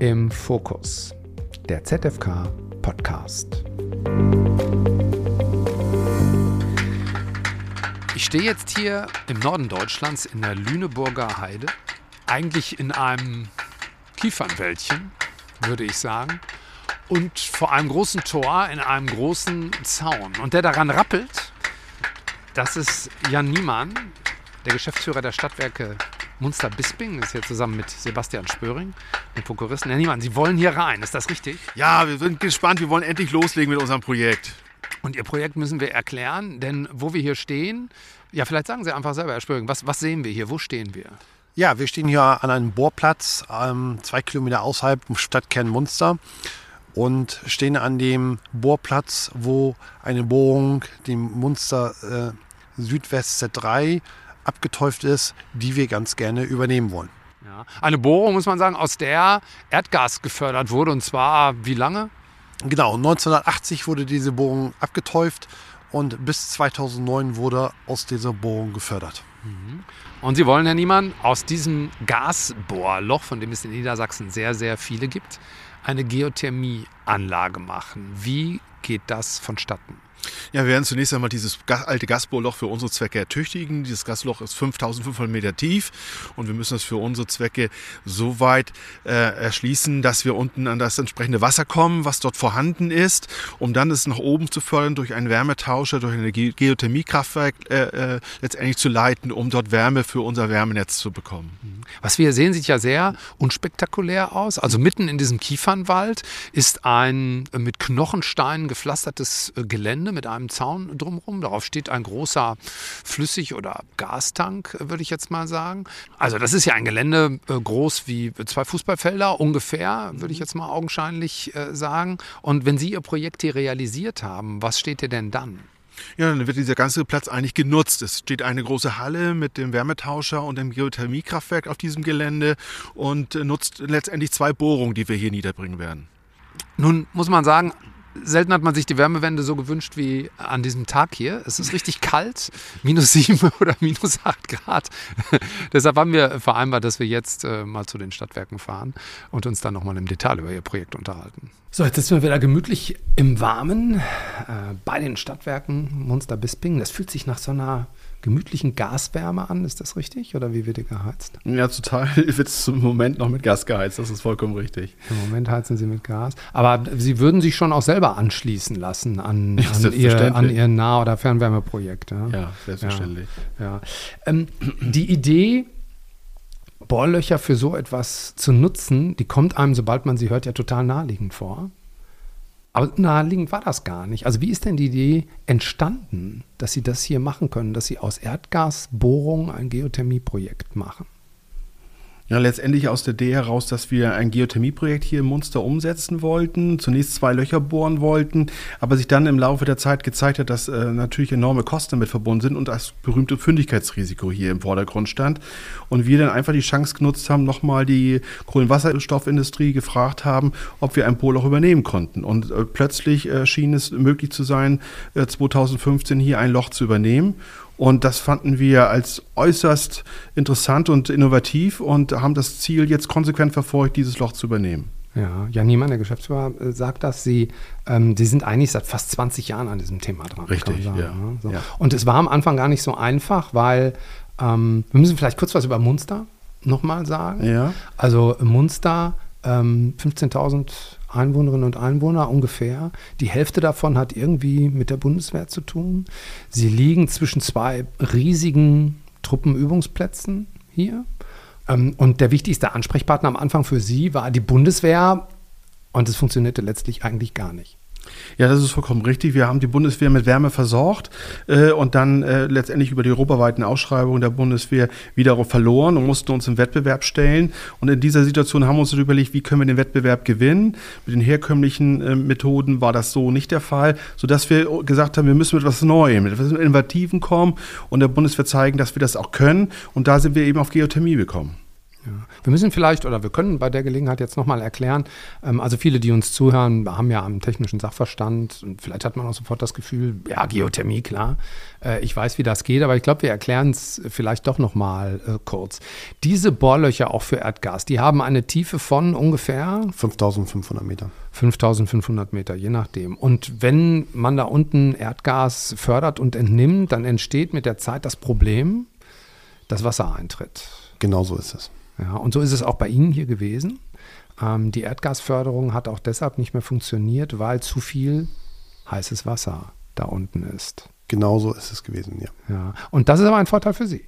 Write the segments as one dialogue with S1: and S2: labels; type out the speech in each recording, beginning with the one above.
S1: im Fokus, der ZFK Podcast. Ich stehe jetzt hier im Norden Deutschlands in der Lüneburger Heide, eigentlich in einem Kiefernwäldchen, würde ich sagen, und vor einem großen Tor in einem großen Zaun. Und der daran rappelt, das ist Jan Niemann, der Geschäftsführer der Stadtwerke Munster-Bisping, ist hier zusammen mit Sebastian Spöring, dem Prokuristen. Herr Niemann, Sie wollen hier rein, ist das richtig?
S2: Ja, wir sind gespannt, wir wollen endlich loslegen mit unserem Projekt.
S1: Und Ihr Projekt müssen wir erklären, denn wo wir hier stehen, ja, vielleicht sagen Sie einfach selber, Herr Spöring, was, was sehen wir hier, wo stehen wir?
S3: Ja, wir stehen hier an einem Bohrplatz, ähm, zwei Kilometer außerhalb vom Stadtkern Munster und stehen an dem Bohrplatz, wo eine Bohrung, dem Munster äh, Südwest Z3, abgeteuft ist, die wir ganz gerne übernehmen wollen.
S1: Ja. Eine Bohrung, muss man sagen, aus der Erdgas gefördert wurde und zwar wie lange?
S3: Genau, 1980 wurde diese Bohrung abgeteuft und bis 2009 wurde aus dieser Bohrung gefördert.
S1: Mhm. Und Sie wollen, Herr Niemann, aus diesem Gasbohrloch, von dem es in Niedersachsen sehr, sehr viele gibt, eine Geothermieanlage machen. Wie geht das vonstatten?
S2: Ja, wir werden zunächst einmal dieses alte Gasbohrloch für unsere Zwecke ertüchtigen. Dieses Gasloch ist 5500 Meter tief und wir müssen es für unsere Zwecke so weit äh, erschließen, dass wir unten an das entsprechende Wasser kommen, was dort vorhanden ist, um dann es nach oben zu fördern durch einen Wärmetauscher, durch ein Geothermiekraftwerk äh, äh, letztendlich zu leiten, um dort Wärme für unser Wärmenetz zu bekommen.
S1: Was wir hier sehen, sieht ja sehr unspektakulär aus. Also mitten in diesem Kiefernwald ist ein mit Knochensteinen gepflastertes äh, Gelände mit einem Zaun drumherum. Darauf steht ein großer Flüssig- oder Gastank, würde ich jetzt mal sagen. Also das ist ja ein Gelände äh, groß wie zwei Fußballfelder ungefähr, würde ich jetzt mal augenscheinlich äh, sagen. Und wenn Sie Ihr Projekt hier realisiert haben, was steht hier denn dann?
S2: Ja, dann wird dieser ganze Platz eigentlich genutzt. Es steht eine große Halle mit dem Wärmetauscher und dem Geothermiekraftwerk auf diesem Gelände und äh, nutzt letztendlich zwei Bohrungen, die wir hier niederbringen werden.
S1: Nun muss man sagen, selten hat man sich die Wärmewende so gewünscht wie an diesem Tag hier. Es ist richtig kalt, minus sieben oder minus acht Grad. Deshalb haben wir vereinbart, dass wir jetzt äh, mal zu den Stadtwerken fahren und uns dann nochmal im Detail über ihr Projekt unterhalten. So, jetzt sitzen wir wieder gemütlich im Warmen äh, bei den Stadtwerken Munster Bisping. Das fühlt sich nach so einer gemütlichen Gaswärme an. Ist das richtig? Oder wie wird die geheizt?
S2: Ja, total wird es im Moment noch mit Gas geheizt. Das ist vollkommen richtig.
S1: Im Moment heizen sie mit Gas. Aber Sie würden sich schon auch selber anschließen lassen an, an, ihr, an ihr Nah- oder Fernwärmeprojekt.
S2: Ja, ja selbstverständlich.
S1: Ja, ja. Ähm, die Idee, Bohrlöcher für so etwas zu nutzen, die kommt einem, sobald man sie hört, ja total naheliegend vor. Aber naheliegend war das gar nicht. Also wie ist denn die Idee entstanden, dass Sie das hier machen können, dass Sie aus Erdgasbohrung ein Geothermieprojekt machen?
S2: Ja, letztendlich aus der Idee heraus, dass wir ein Geothermieprojekt hier in Munster umsetzen wollten, zunächst zwei Löcher bohren wollten, aber sich dann im Laufe der Zeit gezeigt hat, dass äh, natürlich enorme Kosten damit verbunden sind und das berühmte Fündigkeitsrisiko hier im Vordergrund stand. Und wir dann einfach die Chance genutzt haben, nochmal die Kohlenwasserstoffindustrie gefragt haben, ob wir ein Bohrloch übernehmen konnten. Und äh, plötzlich äh, schien es möglich zu sein, 2015 äh, hier ein Loch zu übernehmen. Und das fanden wir als äußerst interessant und innovativ und haben das Ziel jetzt konsequent verfolgt, dieses Loch zu übernehmen.
S1: Ja, Jan Niemann, der Geschäftsführer, äh, sagt das. Sie, ähm, Sie sind eigentlich seit fast 20 Jahren an diesem Thema dran.
S2: Richtig, sagen, ja.
S1: Ne? So.
S2: ja.
S1: Und es war am Anfang gar nicht so einfach, weil ähm, wir müssen vielleicht kurz was über Munster nochmal sagen.
S2: Ja.
S1: Also Munster, ähm, 15.000 Einwohnerinnen und Einwohner ungefähr. Die Hälfte davon hat irgendwie mit der Bundeswehr zu tun. Sie liegen zwischen zwei riesigen Truppenübungsplätzen hier. Ähm, und der wichtigste Ansprechpartner am Anfang für Sie war die Bundeswehr. Und es funktionierte letztlich eigentlich gar nicht.
S2: Ja, das ist vollkommen richtig. Wir haben die Bundeswehr mit Wärme versorgt äh, und dann äh, letztendlich über die europaweiten Ausschreibungen der Bundeswehr wiederum verloren und mussten uns im Wettbewerb stellen. Und in dieser Situation haben wir uns überlegt, wie können wir den Wettbewerb gewinnen. Mit den herkömmlichen äh, Methoden war das so nicht der Fall, sodass wir gesagt haben, wir müssen mit etwas Neuem, mit etwas Innovativen kommen und der Bundeswehr zeigen, dass wir das auch können. Und da sind wir eben auf Geothermie gekommen.
S1: Wir müssen vielleicht oder wir können bei der Gelegenheit jetzt nochmal erklären, ähm, also viele, die uns zuhören, haben ja einen technischen Sachverstand und vielleicht hat man auch sofort das Gefühl, ja, Geothermie, klar, äh, ich weiß, wie das geht, aber ich glaube, wir erklären es vielleicht doch nochmal äh, kurz. Diese Bohrlöcher auch für Erdgas, die haben eine Tiefe von ungefähr
S3: 5500 Meter.
S1: 5500 Meter, je nachdem. Und wenn man da unten Erdgas fördert und entnimmt, dann entsteht mit der Zeit das Problem, dass Wasser eintritt.
S3: Genau so ist es.
S1: Ja, und so ist es auch bei Ihnen hier gewesen. Ähm, die Erdgasförderung hat auch deshalb nicht mehr funktioniert, weil zu viel heißes Wasser da unten ist.
S3: Genau so ist es gewesen, ja.
S1: Ja, und das ist aber ein Vorteil für Sie.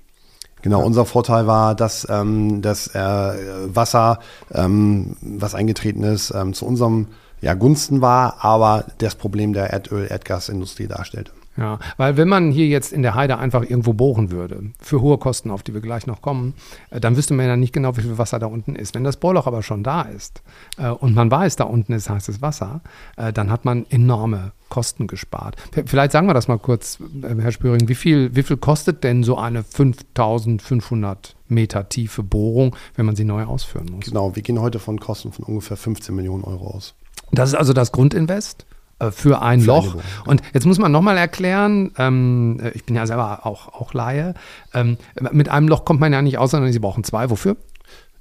S3: Genau, unser Vorteil war, dass ähm, das äh, Wasser, ähm, was eingetreten ist, ähm, zu unserem ja, Gunsten war, aber das Problem der Erdöl-Erdgasindustrie darstellte.
S1: Ja, weil wenn man hier jetzt in der Heide einfach irgendwo bohren würde, für hohe Kosten, auf die wir gleich noch kommen, äh, dann wüsste man ja nicht genau, wie viel Wasser da unten ist. Wenn das Bohrloch aber schon da ist äh, und man weiß, da unten ist heißes Wasser, äh, dann hat man enorme Kosten gespart. Vielleicht sagen wir das mal kurz, Herr Spüring, wie viel, wie viel kostet denn so eine 5500 Meter tiefe Bohrung, wenn man sie neu ausführen muss?
S3: Genau, wir gehen heute von Kosten von ungefähr 15 Millionen Euro aus.
S1: Das ist also das Grundinvest? Äh, für ein für Loch. Und jetzt muss man nochmal erklären, ähm, ich bin ja selber auch, auch Laie, ähm, mit einem Loch kommt man ja nicht aus, sondern Sie brauchen zwei. Wofür?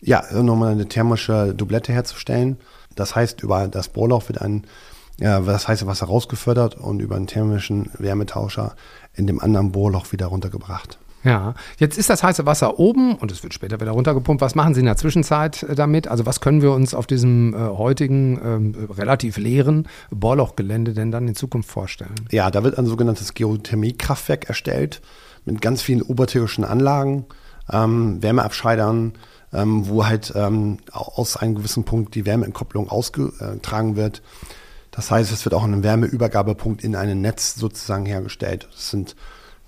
S3: Ja, nochmal eine thermische Doublette herzustellen. Das heißt, über das Bohrloch wird ein ja, das heiße Wasser rausgefördert und über einen thermischen Wärmetauscher in dem anderen Bohrloch wieder runtergebracht.
S1: Ja, jetzt ist das heiße Wasser oben und es wird später wieder runtergepumpt. Was machen Sie in der Zwischenzeit äh, damit? Also was können wir uns auf diesem äh, heutigen ähm, relativ leeren Bohrlochgelände denn dann in Zukunft vorstellen?
S3: Ja, da wird ein sogenanntes Geothermiekraftwerk erstellt mit ganz vielen obertürischen Anlagen, ähm, Wärmeabscheidern, ähm, wo halt ähm, aus einem gewissen Punkt die Wärmeentkopplung ausgetragen wird. Das heißt, es wird auch ein Wärmeübergabepunkt in einem Netz sozusagen hergestellt. Das sind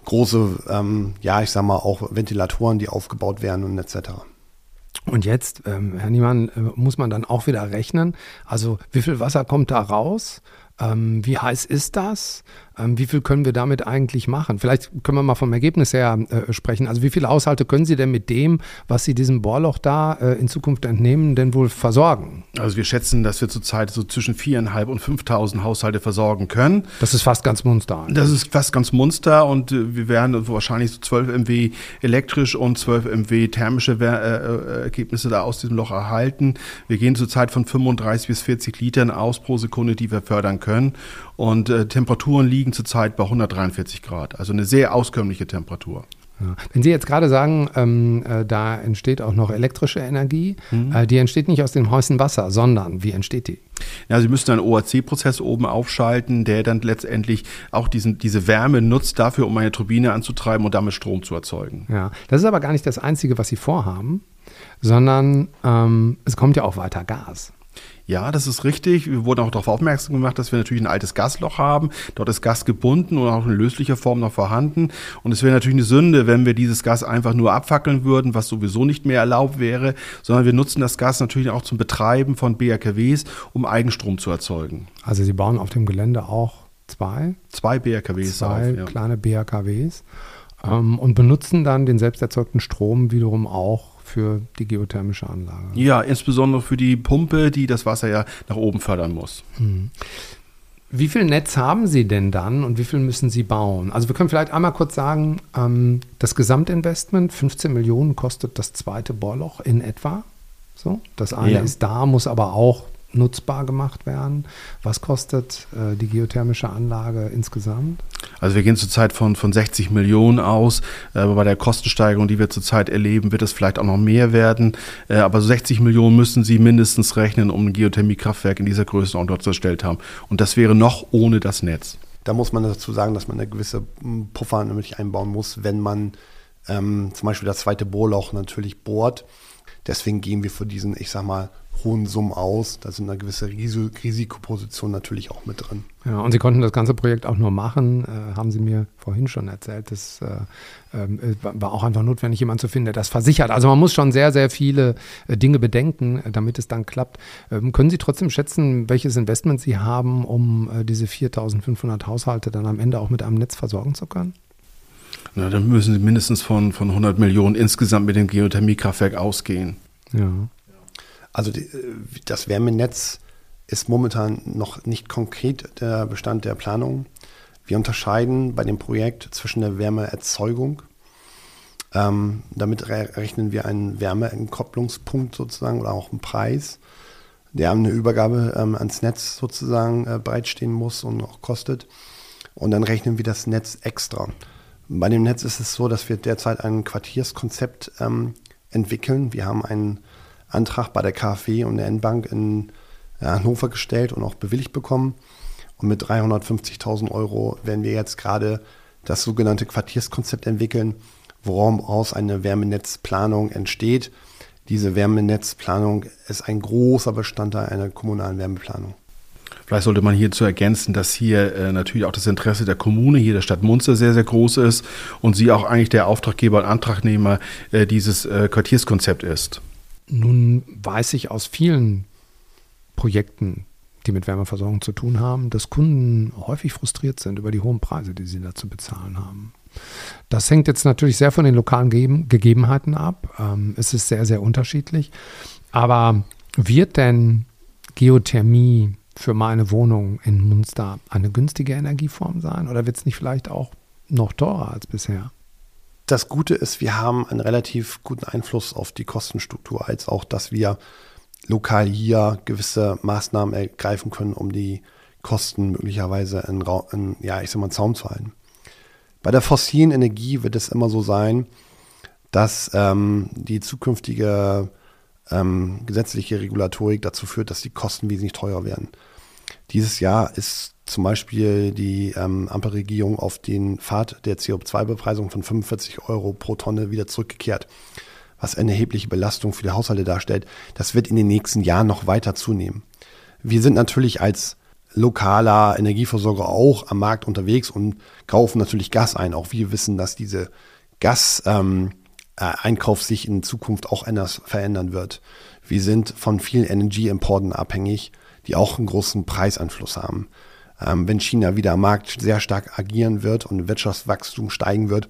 S3: große, ähm, ja, ich sag mal, auch Ventilatoren, die aufgebaut werden und etc.
S1: Und jetzt, ähm, Herr Niemann, äh, muss man dann auch wieder rechnen. Also wie viel Wasser kommt da raus? Ähm, wie heiß ist das? Ähm, wie viel können wir damit eigentlich machen? Vielleicht können wir mal vom Ergebnis her äh, sprechen. Also wie viele Haushalte können Sie denn mit dem, was Sie diesem Bohrloch da äh, in Zukunft entnehmen, denn wohl versorgen?
S2: Also wir schätzen, dass wir zurzeit so zwischen 4.500 und 5.000 Haushalte versorgen können.
S1: Das ist fast ganz Munster.
S2: Das ist fast ganz Munster und äh, wir werden wahrscheinlich so 12 MW elektrisch und 12 MW thermische äh, äh, Ergebnisse da aus diesem Loch erhalten. Wir gehen zurzeit von 35 bis 40 Litern aus pro Sekunde, die wir fördern können. Und äh, Temperaturen liegen zurzeit bei 143 Grad, also eine sehr auskömmliche Temperatur.
S1: Ja. Wenn Sie jetzt gerade sagen, ähm, äh, da entsteht auch noch elektrische Energie, mhm. äh, die entsteht nicht aus dem heißen Wasser, sondern wie entsteht die?
S2: Ja, Sie müssen einen OAC-Prozess oben aufschalten, der dann letztendlich auch diesen, diese Wärme nutzt dafür, um eine Turbine anzutreiben und damit Strom zu erzeugen.
S1: Ja, das ist aber gar nicht das Einzige, was Sie vorhaben, sondern ähm, es kommt ja auch weiter Gas.
S2: Ja, das ist richtig. Wir wurden auch darauf aufmerksam gemacht, dass wir natürlich ein altes Gasloch haben. Dort ist Gas gebunden und auch in löslicher Form noch vorhanden. Und es wäre natürlich eine Sünde, wenn wir dieses Gas einfach nur abfackeln würden, was sowieso nicht mehr erlaubt wäre, sondern wir nutzen das Gas natürlich auch zum Betreiben von BRKWs, um Eigenstrom zu erzeugen.
S1: Also Sie bauen auf dem Gelände auch zwei?
S2: Zwei BRKWs
S1: zwei auf, ja. kleine BRKWs ähm, und benutzen dann den selbst erzeugten Strom wiederum auch für die geothermische Anlage.
S2: Ja, insbesondere für die Pumpe, die das Wasser ja nach oben fördern muss. Hm.
S1: Wie viel Netz haben Sie denn dann und wie viel müssen Sie bauen? Also wir können vielleicht einmal kurz sagen, ähm, das Gesamtinvestment, 15 Millionen kostet das zweite Bohrloch in etwa. So, das eine ja. ist da, muss aber auch nutzbar gemacht werden. Was kostet äh, die geothermische Anlage insgesamt?
S2: Also wir gehen zurzeit von, von 60 Millionen aus. Äh, bei der Kostensteigerung, die wir zurzeit erleben, wird es vielleicht auch noch mehr werden. Äh, aber 60 Millionen müssen Sie mindestens rechnen, um ein Geothermiekraftwerk in dieser Größenordnung dort zu erstellt haben. Und das wäre noch ohne das Netz.
S3: Da muss man dazu sagen, dass man eine gewisse hm, Puffer nämlich einbauen muss, wenn man ähm, zum Beispiel das zweite Bohrloch natürlich bohrt. Deswegen gehen wir für diesen, ich sag mal, hohen Summen aus. Da sind eine gewisse Risikoposition natürlich auch mit drin.
S1: Ja, und Sie konnten das ganze Projekt auch nur machen, äh, haben Sie mir vorhin schon erzählt. Das äh, äh, war auch einfach notwendig, jemanden zu finden, der das versichert. Also man muss schon sehr, sehr viele äh, Dinge bedenken, äh, damit es dann klappt. Ähm, können Sie trotzdem schätzen, welches Investment Sie haben, um äh, diese 4.500 Haushalte dann am Ende auch mit einem Netz versorgen zu können?
S2: Na, dann müssen Sie mindestens von, von 100 Millionen insgesamt mit dem Geothermiekraftwerk ausgehen.
S3: Ja. Also die, das Wärmenetz ist momentan noch nicht konkret der Bestand der Planung. Wir unterscheiden bei dem Projekt zwischen der Wärmeerzeugung. Ähm, damit rechnen wir einen Wärmeentkopplungspunkt sozusagen oder auch einen Preis, der eine Übergabe ähm, ans Netz sozusagen äh, bereitstehen muss und auch kostet. Und dann rechnen wir das Netz extra. Bei dem Netz ist es so, dass wir derzeit ein Quartierskonzept ähm, entwickeln. Wir haben einen Antrag bei der KfW und der N-Bank in Hannover gestellt und auch bewilligt bekommen. Und mit 350.000 Euro werden wir jetzt gerade das sogenannte Quartierskonzept entwickeln, woraus eine Wärmenetzplanung entsteht. Diese Wärmenetzplanung ist ein großer Bestandteil einer kommunalen Wärmeplanung.
S2: Vielleicht sollte man hierzu ergänzen, dass hier äh, natürlich auch das Interesse der Kommune, hier der Stadt Munster, sehr, sehr groß ist und sie auch eigentlich der Auftraggeber und Antragnehmer äh, dieses äh, Quartierskonzept ist.
S1: Nun weiß ich aus vielen Projekten, die mit Wärmeversorgung zu tun haben, dass Kunden häufig frustriert sind über die hohen Preise, die sie da zu bezahlen haben. Das hängt jetzt natürlich sehr von den lokalen Gegebenheiten ab. Ähm, es ist sehr, sehr unterschiedlich. Aber wird denn Geothermie für meine Wohnung in Munster eine günstige Energieform sein oder wird es nicht vielleicht auch noch teurer als bisher?
S3: Das Gute ist, wir haben einen relativ guten Einfluss auf die Kostenstruktur, als auch, dass wir lokal hier gewisse Maßnahmen ergreifen können, um die Kosten möglicherweise in, in ja, ich sag mal, Zaum zu halten. Bei der fossilen Energie wird es immer so sein, dass ähm, die zukünftige ähm, gesetzliche Regulatorik dazu führt, dass die Kosten wesentlich teurer werden. Dieses Jahr ist zum Beispiel die ähm, Ampelregierung auf den Pfad der CO2-Bepreisung von 45 Euro pro Tonne wieder zurückgekehrt, was eine erhebliche Belastung für die Haushalte darstellt. Das wird in den nächsten Jahren noch weiter zunehmen. Wir sind natürlich als lokaler Energieversorger auch am Markt unterwegs und kaufen natürlich Gas ein. Auch wir wissen, dass diese Gas-Einkauf ähm, äh, sich in Zukunft auch anders verändern wird. Wir sind von vielen Energieimporten abhängig, die auch einen großen Preiseinfluss haben. Ähm, wenn China wieder am Markt sehr stark agieren wird und Wirtschaftswachstum steigen wird,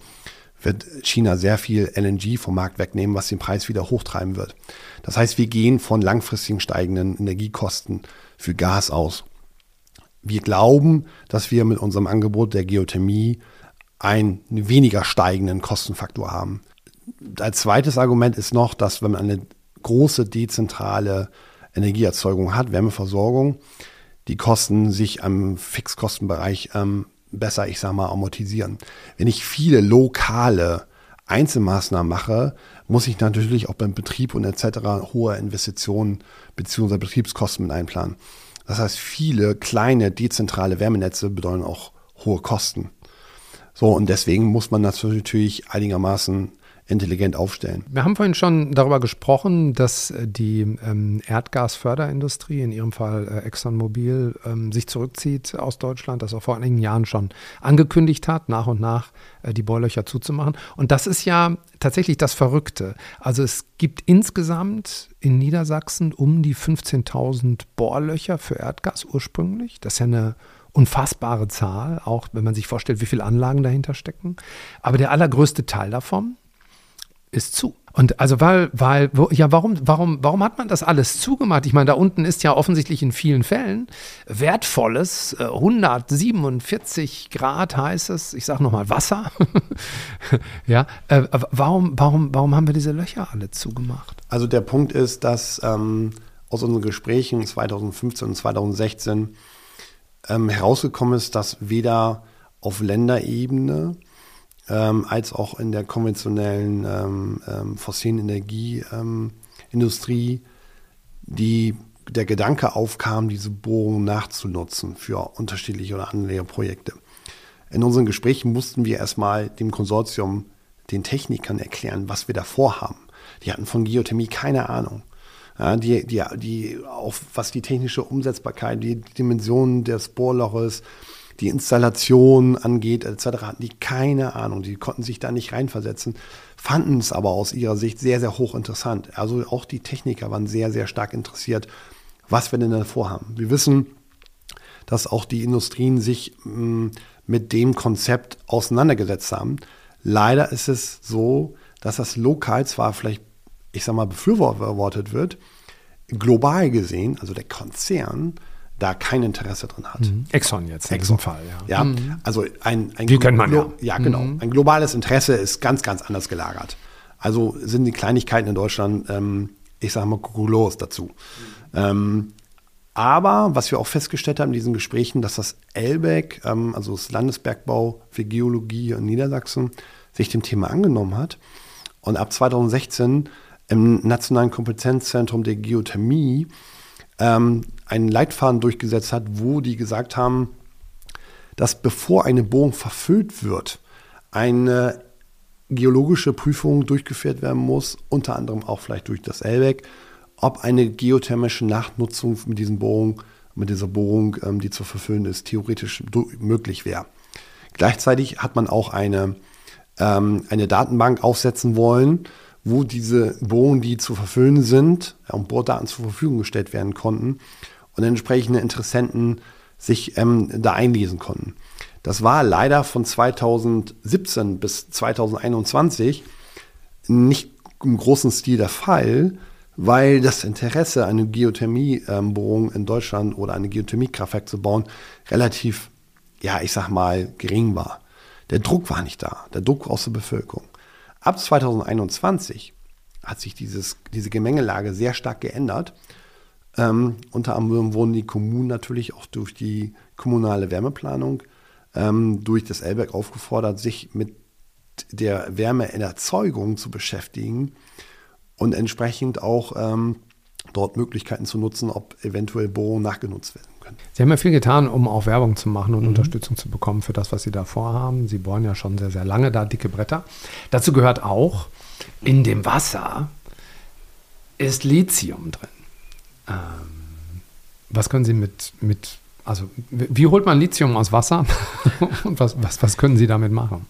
S3: wird China sehr viel LNG vom Markt wegnehmen, was den Preis wieder hochtreiben wird. Das heißt, wir gehen von langfristigen steigenden Energiekosten für Gas aus. Wir glauben, dass wir mit unserem Angebot der Geothermie einen weniger steigenden Kostenfaktor haben. Als zweites Argument ist noch, dass wenn man eine große dezentrale Energieerzeugung hat, Wärmeversorgung, die Kosten sich am Fixkostenbereich ähm, besser, ich sage mal, amortisieren. Wenn ich viele lokale Einzelmaßnahmen mache, muss ich natürlich auch beim Betrieb und etc. hohe Investitionen bzw. Betriebskosten mit einplanen. Das heißt, viele kleine dezentrale Wärmenetze bedeuten auch hohe Kosten. So, und deswegen muss man das natürlich einigermaßen intelligent aufstellen.
S1: Wir haben vorhin schon darüber gesprochen, dass äh, die ähm, Erdgasförderindustrie, in ihrem Fall äh, ExxonMobil, ähm, sich zurückzieht aus Deutschland, das auch vor einigen Jahren schon angekündigt hat, nach und nach äh, die Bohrlöcher zuzumachen. Und das ist ja tatsächlich das Verrückte. Also es gibt insgesamt in Niedersachsen um die 15.000 Bohrlöcher für Erdgas ursprünglich. Das ist ja eine unfassbare Zahl, auch wenn man sich vorstellt, wie viele Anlagen dahinter stecken. Aber der allergrößte Teil davon ist zu. Und also weil, weil, ja, warum, warum, warum hat man das alles zugemacht? Ich meine, da unten ist ja offensichtlich in vielen Fällen wertvolles, äh, 147 Grad heißes, ich sage nochmal Wasser. ja, äh, warum, warum, warum haben wir diese Löcher alle zugemacht?
S3: Also der Punkt ist, dass ähm, aus unseren Gesprächen 2015 und 2016 ähm, herausgekommen ist, dass weder auf Länderebene ähm, als auch in der konventionellen ähm, ähm, fossilen Energieindustrie die der Gedanke aufkam, diese Bohrungen nachzunutzen für unterschiedliche oder andere Projekte. In unseren Gesprächen mussten wir erstmal dem Konsortium, den Technikern erklären, was wir da vorhaben. Die hatten von Geothermie keine Ahnung. Ja, die, die, die, auch was die technische Umsetzbarkeit, die Dimensionen des Bohrloches, die Installation angeht, etc., hatten die keine Ahnung. Die konnten sich da nicht reinversetzen, fanden es aber aus ihrer Sicht sehr, sehr hochinteressant. Also auch die Techniker waren sehr, sehr stark interessiert, was wir denn da vorhaben. Wir wissen, dass auch die Industrien sich mm, mit dem Konzept auseinandergesetzt haben. Leider ist es so, dass das lokal zwar vielleicht ich sag mal, befürwortet wird, global gesehen, also der Konzern, da kein Interesse drin hat.
S1: Mhm. Exxon jetzt in
S3: Exxon.
S1: diesem Fall, ja.
S3: Ja,
S1: Mhm.
S3: also ein, ein
S1: Die kennt man ja.
S3: ja, genau.
S1: Mhm.
S3: Ein globales Interesse ist ganz, ganz anders gelagert. Also sind die Kleinigkeiten in Deutschland, ähm, ich sage mal, kukulos dazu. Ähm, aber was wir auch festgestellt haben in diesen Gesprächen, dass das LBEC, ähm, also das Landesbergbau für Geologie in Niedersachsen, sich dem Thema angenommen hat und ab 2016 im Nationalen Kompetenzzentrum der Geothermie ähm, einen Leitfaden durchgesetzt hat, wo die gesagt haben, dass bevor eine Bohrung verfüllt wird, eine geologische Prüfung durchgeführt werden muss, unter anderem auch vielleicht durch das LBEC, ob eine geothermische Nachnutzung mit diesen Bohrungen, mit dieser Bohrung, ähm, die zu verfüllen ist, theoretisch möglich wäre. Gleichzeitig hat man auch eine, ähm, eine Datenbank aufsetzen wollen, wo diese Bohrungen, die zu verfüllen sind, und Bohrdaten zur Verfügung gestellt werden konnten und entsprechende Interessenten sich ähm, da einlesen konnten. Das war leider von 2017 bis 2021 nicht im großen Stil der Fall, weil das Interesse, eine Geothermiebohrung in Deutschland oder eine Geothermiekraftwerk zu bauen, relativ, ja, ich sag mal, gering war. Der Druck war nicht da, der Druck aus der Bevölkerung. Ab 2021 hat sich dieses, diese Gemengelage sehr stark geändert. Ähm, unter anderem wurden die Kommunen natürlich auch durch die kommunale Wärmeplanung ähm, durch das Elberg aufgefordert, sich mit der Wärmeerzeugung zu beschäftigen und entsprechend auch ähm, dort Möglichkeiten zu nutzen, ob eventuell Bohrungen nachgenutzt werden können.
S1: Sie haben ja viel getan, um auch Werbung zu machen und Unterstützung zu bekommen für das, was Sie da vorhaben. Sie bohren ja schon sehr, sehr lange da dicke Bretter. Dazu gehört auch, in dem Wasser ist Lithium drin. Ähm, was können Sie mit, mit also wie holt man Lithium aus Wasser und was, was, was können Sie damit machen?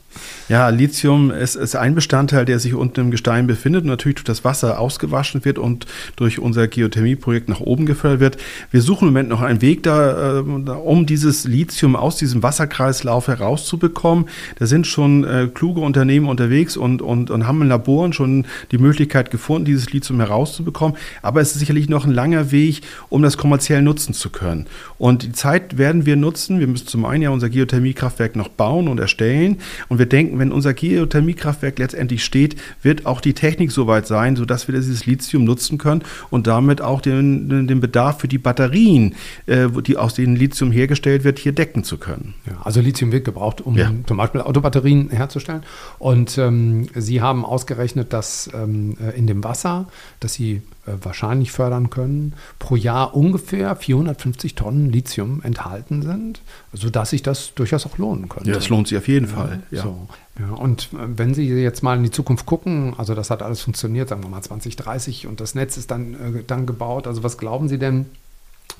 S2: Ja, Lithium ist, ist ein Bestandteil, der sich unten im Gestein befindet und natürlich durch das Wasser ausgewaschen wird und durch unser Geothermieprojekt nach oben gefördert wird. Wir suchen im Moment noch einen Weg da, äh, um dieses Lithium aus diesem Wasserkreislauf herauszubekommen. Da sind schon äh, kluge Unternehmen unterwegs und, und, und haben in Laboren schon die Möglichkeit gefunden, dieses Lithium herauszubekommen. Aber es ist sicherlich noch ein langer Weg, um das kommerziell nutzen zu können. Und die Zeit werden wir nutzen. Wir müssen zum einen ja unser Geothermiekraftwerk noch bauen und erstellen. Und wir denken, wenn unser Geothermiekraftwerk letztendlich steht, wird auch die Technik soweit sein, sodass wir dieses Lithium nutzen können und damit auch den, den Bedarf für die Batterien, äh, die aus denen Lithium hergestellt wird, hier decken zu können.
S1: Ja, also Lithium wird gebraucht, um
S2: Ja.
S1: zum Beispiel Autobatterien herzustellen. Und ähm, Sie haben ausgerechnet, dass ähm, äh, in dem Wasser, das Sie wahrscheinlich fördern können, pro Jahr ungefähr 450 Tonnen Lithium enthalten sind, sodass sich das durchaus auch lohnen könnte.
S2: Ja, das lohnt sich auf jeden Fall. Ja.
S1: So. Ja, und äh, wenn Sie jetzt mal in die Zukunft gucken, also das hat alles funktioniert, sagen wir mal 2030 und das Netz ist dann, äh, dann gebaut, also was glauben Sie denn,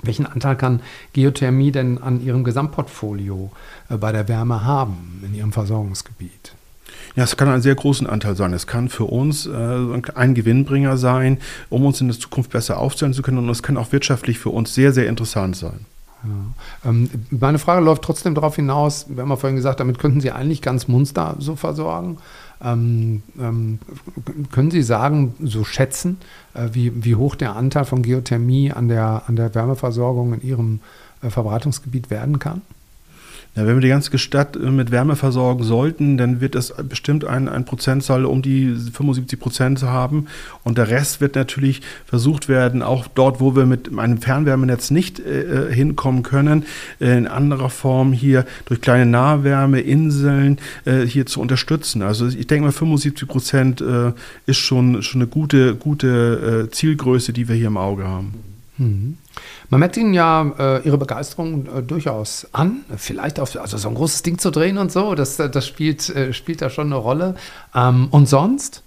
S1: welchen Anteil kann Geothermie denn an Ihrem Gesamtportfolio äh, bei der Wärme haben, in Ihrem Versorgungsgebiet?
S2: Ja, es kann einen sehr großen Anteil sein. Es kann für uns äh, ein Gewinnbringer sein, um uns in der Zukunft besser aufstellen zu können. Und es kann auch wirtschaftlich für uns sehr, sehr interessant sein.
S1: Ja. Ähm, meine Frage läuft trotzdem darauf hinaus, wir haben ja vorhin gesagt, damit könnten Sie eigentlich ganz Munster so versorgen. Ähm, ähm, können Sie sagen, so schätzen, äh, wie, wie hoch der Anteil von Geothermie an der, an der Wärmeversorgung in Ihrem äh, Verbreitungsgebiet werden kann?
S2: Ja, wenn wir die ganze Stadt äh, mit Wärme versorgen sollten, dann wird es bestimmt ein, ein Prozentzahl um die 75 Prozent haben. Und der Rest wird natürlich versucht werden, auch dort, wo wir mit einem Fernwärmenetz nicht äh, hinkommen können, äh, in anderer Form hier durch kleine Nahwärmeinseln äh, hier zu unterstützen. Also ich denke mal, 75 Prozent äh, ist schon, schon eine gute, gute äh, Zielgröße, die wir hier im Auge haben.
S1: Mhm. Man merkt Ihnen ja äh, Ihre Begeisterung äh, durchaus an. Vielleicht auch, also so ein großes Ding zu drehen und so, das, das spielt, äh, spielt da schon eine Rolle. Ähm, und sonst?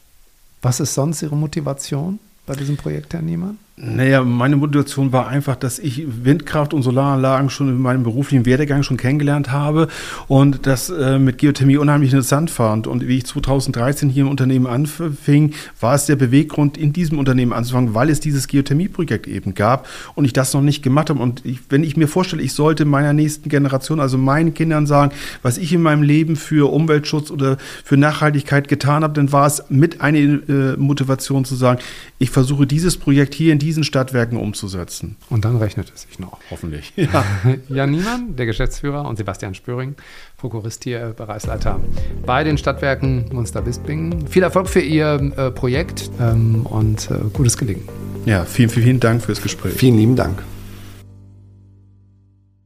S1: Was ist sonst Ihre Motivation bei diesem Projekt, Herr Niemann?
S2: Naja, meine Motivation war einfach, dass ich Windkraft und Solaranlagen schon in meinem beruflichen Werdegang schon kennengelernt habe und das äh, mit Geothermie unheimlich interessant fand. Und wie ich 2013 hier im Unternehmen anfing, war es der Beweggrund, in diesem Unternehmen anzufangen, weil es dieses Geothermie-Projekt eben gab und ich das noch nicht gemacht habe. Und ich, wenn ich mir vorstelle, ich sollte meiner nächsten Generation, also meinen Kindern sagen, was ich in meinem Leben für Umweltschutz oder für Nachhaltigkeit getan habe, dann war es mit einer äh, Motivation zu sagen, ich versuche dieses Projekt hier in diesem diesen Stadtwerken umzusetzen.
S1: Und dann rechnet es sich noch. Hoffentlich. Ja. Jan Niemann, der Geschäftsführer, und Sebastian Spöring, Prokurist hier, Bereichsleiter bei den Stadtwerken Munster-Bispingen. Viel Erfolg für Ihr äh, Projekt ähm, und äh, gutes Gelingen.
S2: Ja, vielen, vielen Dank fürs Gespräch.
S3: Vielen lieben Dank.